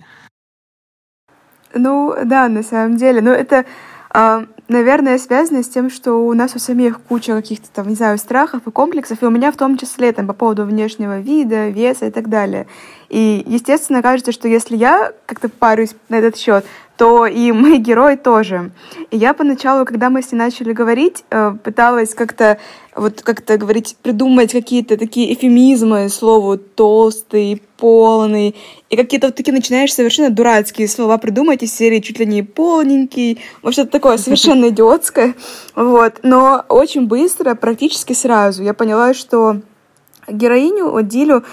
Ну, да, на самом деле. Но это наверное, связано с тем, что у нас у самих куча каких-то там, не знаю, страхов и комплексов, и у меня в том числе там по поводу внешнего вида, веса и так далее. И, естественно, кажется, что если я как-то парюсь на этот счет, то и мой герой тоже. И я поначалу, когда мы с ней начали говорить, э, пыталась как-то вот как-то говорить, придумать какие-то такие эфемизмы слову толстый, полный, и какие-то вот такие начинаешь совершенно дурацкие слова придумать из серии чуть ли не полненький, вот что-то такое совершенно идиотское, вот. Но очень быстро, практически сразу я поняла, что героиню, вот Дилю,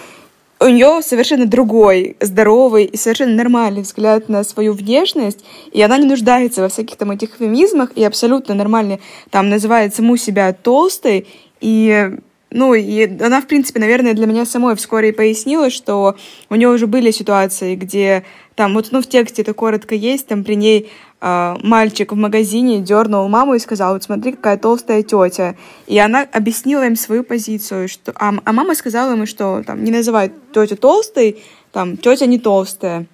у нее совершенно другой, здоровый и совершенно нормальный взгляд на свою внешность, и она не нуждается во всяких там этих эфемизмах, и абсолютно нормально там называет саму себя толстой, и ну, и она, в принципе, наверное, для меня самой вскоре и пояснила, что у нее уже были ситуации, где там, вот, ну, в тексте это коротко есть, там при ней э, мальчик в магазине дернул маму и сказал, вот смотри, какая толстая тетя. И она объяснила им свою позицию, что... А, а мама сказала ему, что там не называй тетю толстой, там, тетя не толстая.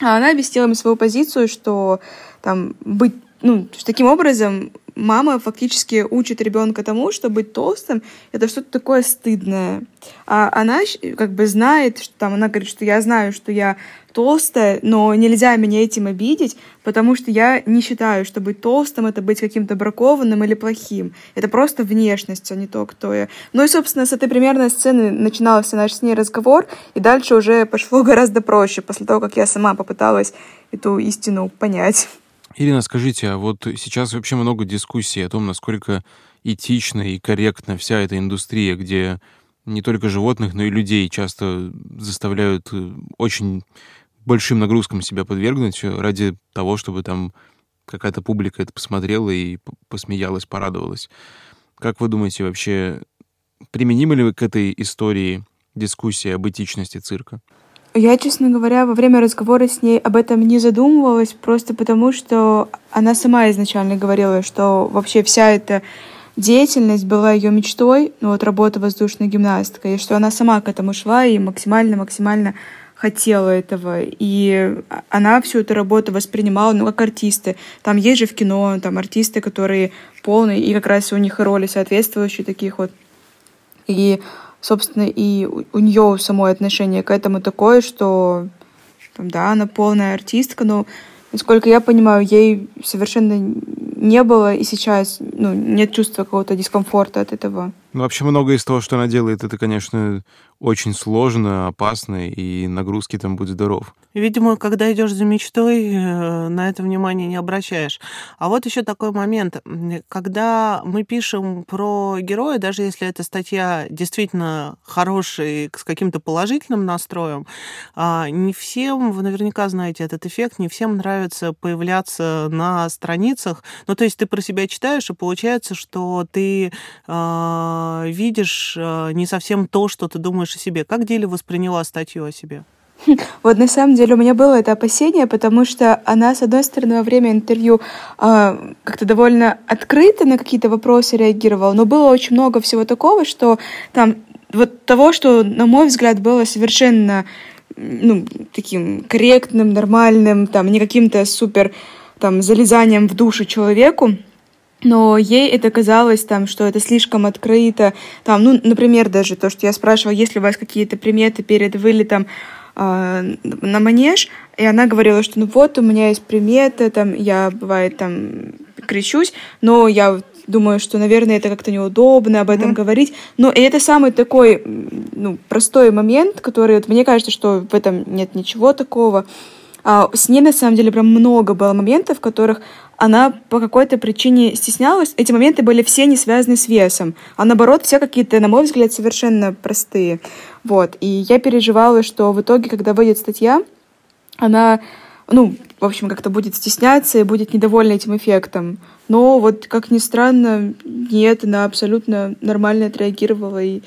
А она объяснила им свою позицию, что там быть ну, таким образом мама фактически учит ребенка тому, что быть толстым — это что-то такое стыдное. А она как бы знает, что там, она говорит, что я знаю, что я толстая, но нельзя меня этим обидеть, потому что я не считаю, что быть толстым — это быть каким-то бракованным или плохим. Это просто внешность, а не то, кто я. Ну и, собственно, с этой примерной сцены начинался наш с ней разговор, и дальше уже пошло гораздо проще, после того, как я сама попыталась эту истину понять. Ирина, скажите, а вот сейчас вообще много дискуссий о том, насколько этична и корректна вся эта индустрия, где не только животных, но и людей часто заставляют э, очень большим нагрузкам себя подвергнуть ради того, чтобы там какая-то публика это посмотрела и посмеялась, порадовалась. Как вы думаете, вообще применимы ли вы к этой истории дискуссии об этичности цирка? Я, честно говоря, во время разговора с ней об этом не задумывалась, просто потому что она сама изначально говорила, что вообще вся эта деятельность была ее мечтой, ну вот работа воздушной гимнасткой, и что она сама к этому шла и максимально-максимально хотела этого. И она всю эту работу воспринимала, ну, как артисты. Там есть же в кино там артисты, которые полные, и как раз у них и роли соответствующие таких вот. И собственно, и у нее самое отношение к этому такое, что да, она полная артистка, но, насколько я понимаю, ей совершенно не было и сейчас ну, нет чувства какого-то дискомфорта от этого. Ну, вообще многое из того, что она делает, это, конечно, очень сложно, опасно, и нагрузки там будут здоров. Видимо, когда идешь за мечтой, э, на это внимание не обращаешь. А вот еще такой момент. Когда мы пишем про героя, даже если эта статья действительно хорошая, с каким-то положительным настроем, а, не всем, вы наверняка знаете этот эффект, не всем нравится появляться на страницах. Ну, то есть ты про себя читаешь, и получается, что ты э, видишь не совсем то, что ты думаешь о себе. Как Диля восприняла статью о себе? Вот на самом деле у меня было это опасение, потому что она, с одной стороны, во время интервью э, как-то довольно открыто на какие-то вопросы реагировала, но было очень много всего такого, что там вот того, что, на мой взгляд, было совершенно ну, таким корректным, нормальным, там, не каким-то супер там залезанием в душу человеку, но ей это казалось, там, что это слишком открыто. Там, ну, например, даже то, что я спрашивала, есть ли у вас какие-то приметы перед вылетом э, на манеж, и она говорила, что ну вот, у меня есть приметы, там, я, бывает, там, кричусь, но я думаю, что, наверное, это как-то неудобно об этом mm-hmm. говорить. Но и это самый такой, ну, простой момент, который, вот, мне кажется, что в этом нет ничего такого. А, с ней, на самом деле, прям много было моментов, в которых она по какой-то причине стеснялась. Эти моменты были все не связаны с весом, а наоборот, все какие-то, на мой взгляд, совершенно простые. Вот. И я переживала, что в итоге, когда выйдет статья, она, ну, в общем, как-то будет стесняться и будет недовольна этим эффектом. Но вот, как ни странно, нет, она абсолютно нормально отреагировала и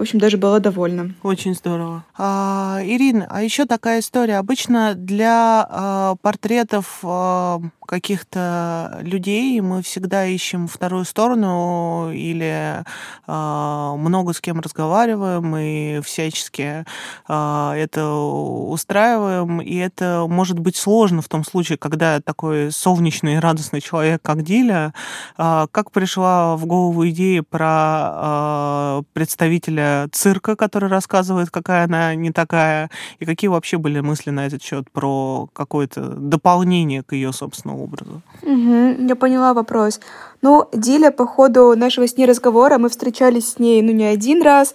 в общем, даже была довольна. Очень здорово. А, Ирина, а еще такая история. Обычно для а, портретов а, каких-то людей мы всегда ищем вторую сторону или а, много с кем разговариваем и всячески а, это устраиваем. И это может быть сложно в том случае, когда такой солнечный и радостный человек, как Диля, а, как пришла в голову идея про а, представителя цирка, который рассказывает, какая она не такая, и какие вообще были мысли на этот счет про какое-то дополнение к ее собственному образу. Угу, я поняла вопрос. Ну, Диля, по ходу нашего с ней разговора, мы встречались с ней, ну, не один раз,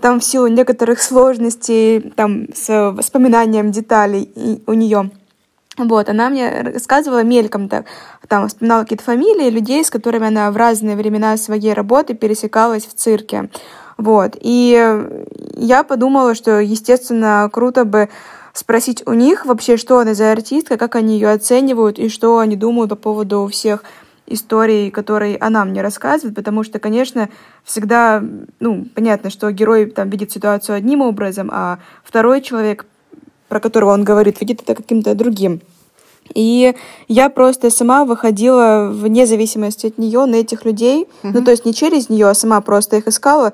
там в силу некоторых сложностей, там, с воспоминанием деталей у нее. Вот, она мне рассказывала мельком так, там вспоминала какие-то фамилии людей, с которыми она в разные времена своей работы пересекалась в цирке. Вот. И я подумала, что, естественно, круто бы спросить у них вообще, что она за артистка, как они ее оценивают и что они думают по поводу всех историй, которые она мне рассказывает, потому что, конечно, всегда, ну, понятно, что герой там видит ситуацию одним образом, а второй человек, про которого он говорит, видит это каким-то другим. И я просто сама выходила вне зависимости от нее на этих людей, mm-hmm. ну то есть не через нее, а сама просто их искала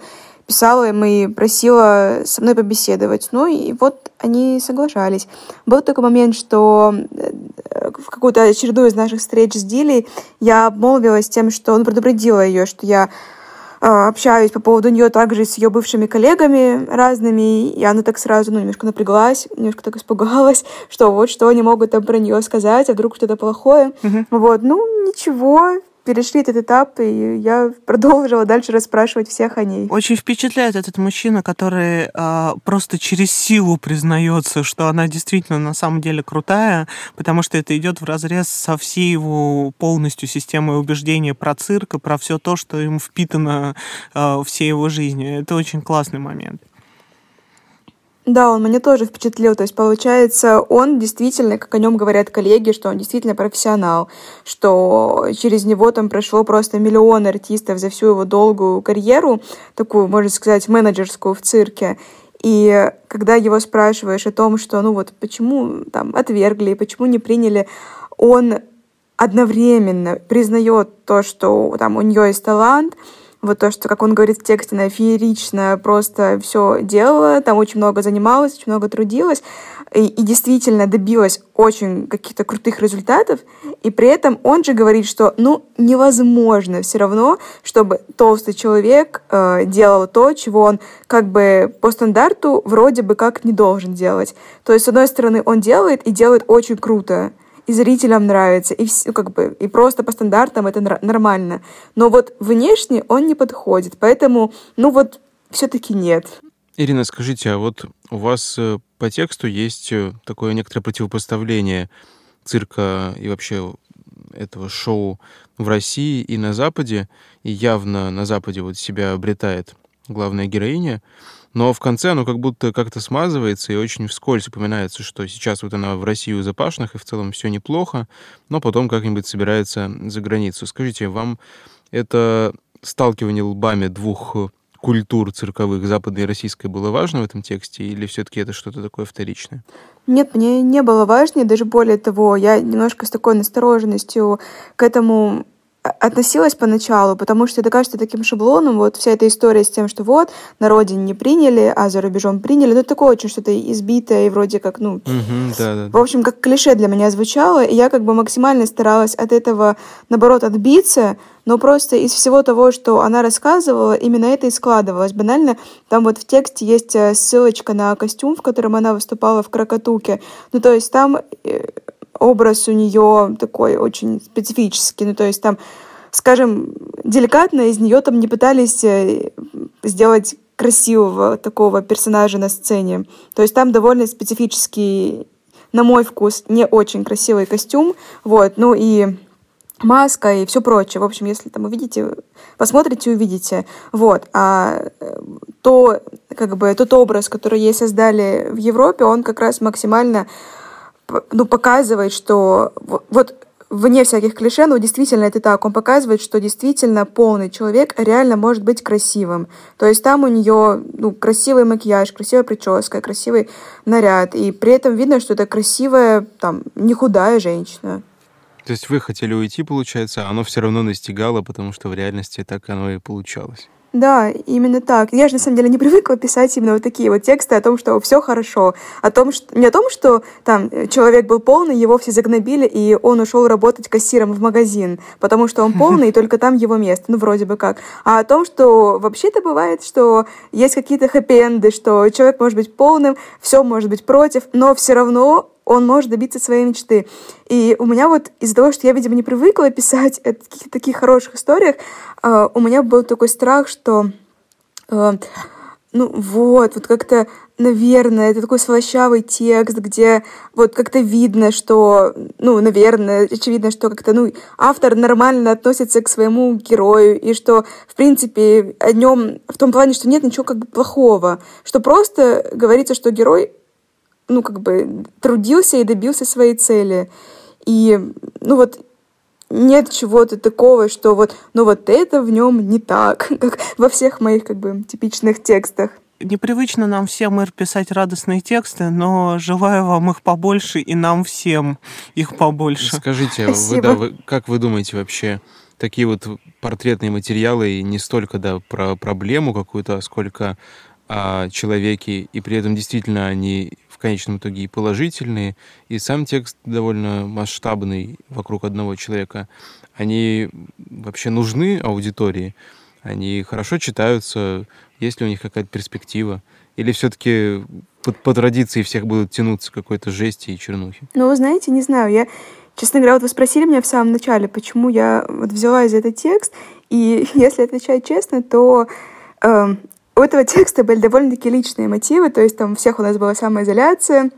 писала им и просила со мной побеседовать. Ну и вот они соглашались. Был такой момент, что э, в какую-то очередную из наших встреч с Дилей я обмолвилась тем, что он предупредила ее, что я э, общаюсь по поводу нее также с ее бывшими коллегами разными, и она так сразу, ну, немножко напряглась, немножко так испугалась, что вот что они могут там про нее сказать, а вдруг что-то плохое. Uh-huh. Вот, ну, ничего, перешли этот этап, и я продолжила дальше расспрашивать всех о ней. Очень впечатляет этот мужчина, который э, просто через силу признается, что она действительно на самом деле крутая, потому что это идет в разрез со всей его полностью системой убеждения про цирк и про все то, что им впитано э, всей его жизни. Это очень классный момент. Да, он меня тоже впечатлил. То есть, получается, он действительно, как о нем говорят коллеги, что он действительно профессионал, что через него там прошло просто миллион артистов за всю его долгую карьеру, такую, можно сказать, менеджерскую в цирке. И когда его спрашиваешь о том, что, ну вот, почему там отвергли, почему не приняли, он одновременно признает то, что там у нее есть талант, вот то, что, как он говорит в тексте, она феерично просто все делала, там очень много занималась, очень много трудилась, и, и действительно добилась очень каких-то крутых результатов, и при этом он же говорит, что, ну, невозможно все равно, чтобы толстый человек э, делал то, чего он как бы по стандарту вроде бы как не должен делать. То есть, с одной стороны, он делает и делает очень круто, и зрителям нравится, и все, как бы, и просто по стандартам это нормально. Но вот внешне он не подходит, поэтому, ну вот, все-таки нет. Ирина, скажите, а вот у вас э, по тексту есть э, такое некоторое противопоставление цирка и вообще этого шоу в России и на Западе, и явно на Западе вот себя обретает главная героиня, но в конце оно как будто как-то смазывается и очень вскользь упоминается, что сейчас вот она в Россию запашных, и в целом все неплохо, но потом как-нибудь собирается за границу. Скажите, вам это сталкивание лбами двух культур цирковых, западной и российской, было важно в этом тексте, или все-таки это что-то такое вторичное? Нет, мне не было важнее, даже более того, я немножко с такой настороженностью к этому относилась поначалу, потому что это кажется таким шаблоном, вот вся эта история с тем, что вот, на родине не приняли, а за рубежом приняли, ну, такое очень что-то избитое и вроде как, ну, угу, да, да. в общем, как клише для меня звучало, и я как бы максимально старалась от этого, наоборот, отбиться, но просто из всего того, что она рассказывала, именно это и складывалось. Банально, там вот в тексте есть э, ссылочка на костюм, в котором она выступала в Крокотуке. Ну, то есть там э, образ у нее такой очень специфический. Ну, то есть там, скажем, деликатно из нее там не пытались э, сделать красивого такого персонажа на сцене. То есть там довольно специфический, на мой вкус, не очень красивый костюм. Вот, ну и маска и все прочее. В общем, если там увидите, посмотрите, увидите. Вот. А э, то, как бы, тот образ, который ей создали в Европе, он как раз максимально ну, показывает, что вот вне всяких клише, но действительно это так. Он показывает, что действительно полный человек реально может быть красивым. То есть там у нее ну, красивый макияж, красивая прическа, красивый наряд. И при этом видно, что это красивая, там, не худая женщина. То есть вы хотели уйти, получается, а оно все равно настигало, потому что в реальности так оно и получалось. Да, именно так. Я же на самом деле не привыкла писать именно вот такие вот тексты о том, что все хорошо, о том, что не о том, что там человек был полный, его все загнобили, и он ушел работать кассиром в магазин, потому что он полный, и только там его место, ну вроде бы как. А о том, что вообще-то бывает, что есть какие-то хэппи-энды, что человек может быть полным, все может быть против, но все равно он может добиться своей мечты. И у меня вот из-за того, что я, видимо, не привыкла писать о таких, таких хороших историях, э, у меня был такой страх, что э, ну вот, вот как-то, наверное, это такой слащавый текст, где вот как-то видно, что, ну, наверное, очевидно, что как-то, ну, автор нормально относится к своему герою, и что, в принципе, о нем в том плане, что нет ничего как бы плохого, что просто говорится, что герой ну, как бы трудился и добился своей цели. И, ну, вот нет чего-то такого, что вот, ну, вот это в нем не так, как во всех моих, как бы, типичных текстах. Непривычно нам всем, Мэр, писать радостные тексты, но желаю вам их побольше и нам всем их побольше. Скажите, а вы, да, вы, как вы думаете вообще, такие вот портретные материалы не столько, да, про проблему какую-то, а сколько о человеке, и при этом действительно они конечном итоге и положительные, и сам текст довольно масштабный вокруг одного человека. Они вообще нужны аудитории? Они хорошо читаются? Есть ли у них какая-то перспектива? Или все-таки по, по традиции всех будут тянуться какой-то жести и чернухи? Ну, вы знаете, не знаю, я, честно говоря, вот вы спросили меня в самом начале, почему я вот взяла из этот текст, и если отвечать честно, то э, у этого текста были довольно-таки личные мотивы, то есть там у всех у нас была самоизоляция,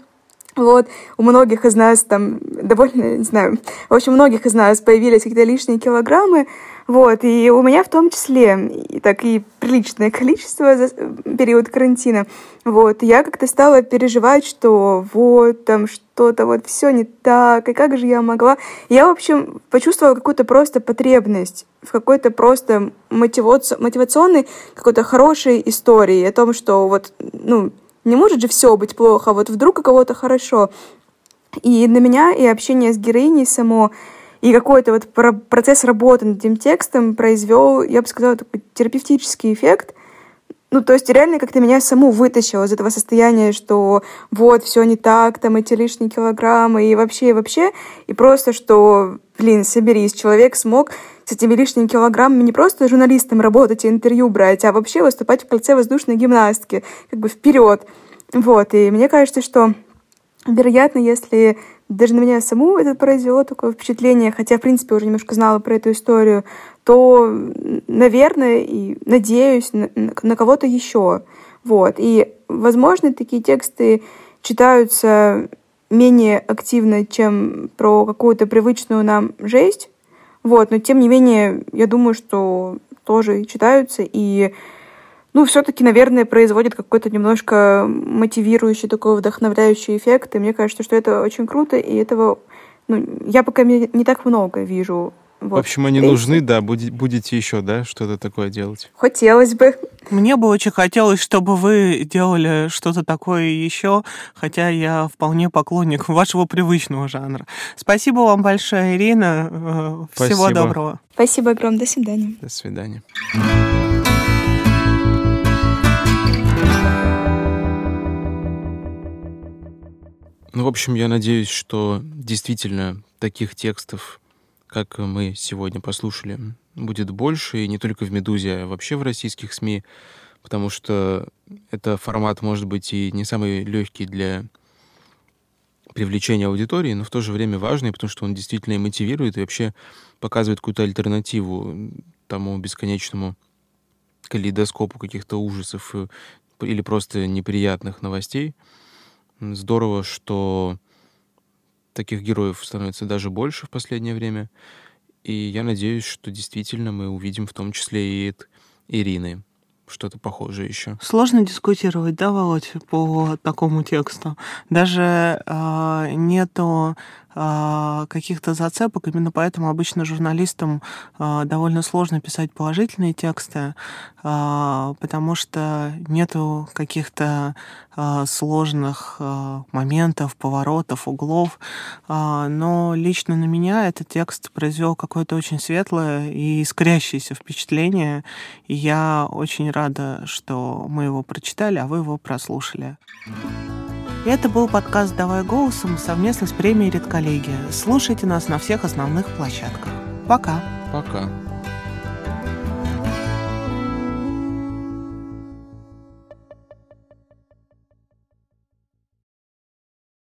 вот, у многих из нас там довольно, не знаю, в общем, у многих из нас появились какие-то лишние килограммы, вот, и у меня в том числе, и так и приличное количество за период карантина, вот, я как-то стала переживать, что вот, там что-то вот все не так, и как же я могла. Я, в общем, почувствовала какую-то просто потребность в какой-то просто мотивационной, какой-то хорошей истории о том, что вот, ну, не может же все быть плохо, вот вдруг у кого-то хорошо. И на меня и общение с героиней само, и какой-то вот процесс работы над этим текстом произвел, я бы сказала, такой терапевтический эффект. Ну, то есть реально как-то меня саму вытащило из этого состояния, что вот, все не так, там эти лишние килограммы, и вообще, и вообще. И просто, что, блин, соберись, человек смог с этими лишними килограммами не просто журналистом работать и интервью брать, а вообще выступать в кольце воздушной гимнастки, как бы вперед. Вот, и мне кажется, что, вероятно, если даже на меня саму это произвело такое впечатление, хотя, в принципе, уже немножко знала про эту историю, то, наверное, и надеюсь на, на кого-то еще. Вот. И, возможно, такие тексты читаются менее активно, чем про какую-то привычную нам жесть. Вот. Но, тем не менее, я думаю, что тоже читаются, и ну, все-таки, наверное, производит какой-то немножко мотивирующий, такой вдохновляющий эффект. И мне кажется, что это очень круто, и этого, ну, я пока не так много вижу вот. В общем, они нужны, да, будете, будете еще, да, что-то такое делать? Хотелось бы. Мне бы очень хотелось, чтобы вы делали что-то такое еще, хотя я вполне поклонник вашего привычного жанра. Спасибо вам большое, Ирина. Спасибо. Всего доброго. Спасибо огромное. До свидания. До свидания. Ну, в общем, я надеюсь, что действительно таких текстов как мы сегодня послушали, будет больше, и не только в «Медузе», а вообще в российских СМИ, потому что это формат может быть и не самый легкий для привлечения аудитории, но в то же время важный, потому что он действительно и мотивирует, и вообще показывает какую-то альтернативу тому бесконечному калейдоскопу каких-то ужасов э, или просто неприятных новостей. Здорово, что Таких героев становится даже больше в последнее время. И я надеюсь, что действительно мы увидим в том числе и Ирины что-то похожее еще. Сложно дискутировать, да, Володь, по такому тексту. Даже э, нету э, каких-то зацепок, именно поэтому обычно журналистам э, довольно сложно писать положительные тексты, потому что нету каких-то э, сложных э, моментов, поворотов, углов. Но лично на меня этот текст произвел какое-то очень светлое и искрящееся впечатление, и я очень рада, что мы его прочитали, а вы его прослушали. Это был подкаст «Давай голосом» совместно с премией «Редколлегия». Слушайте нас на всех основных площадках. Пока. Пока.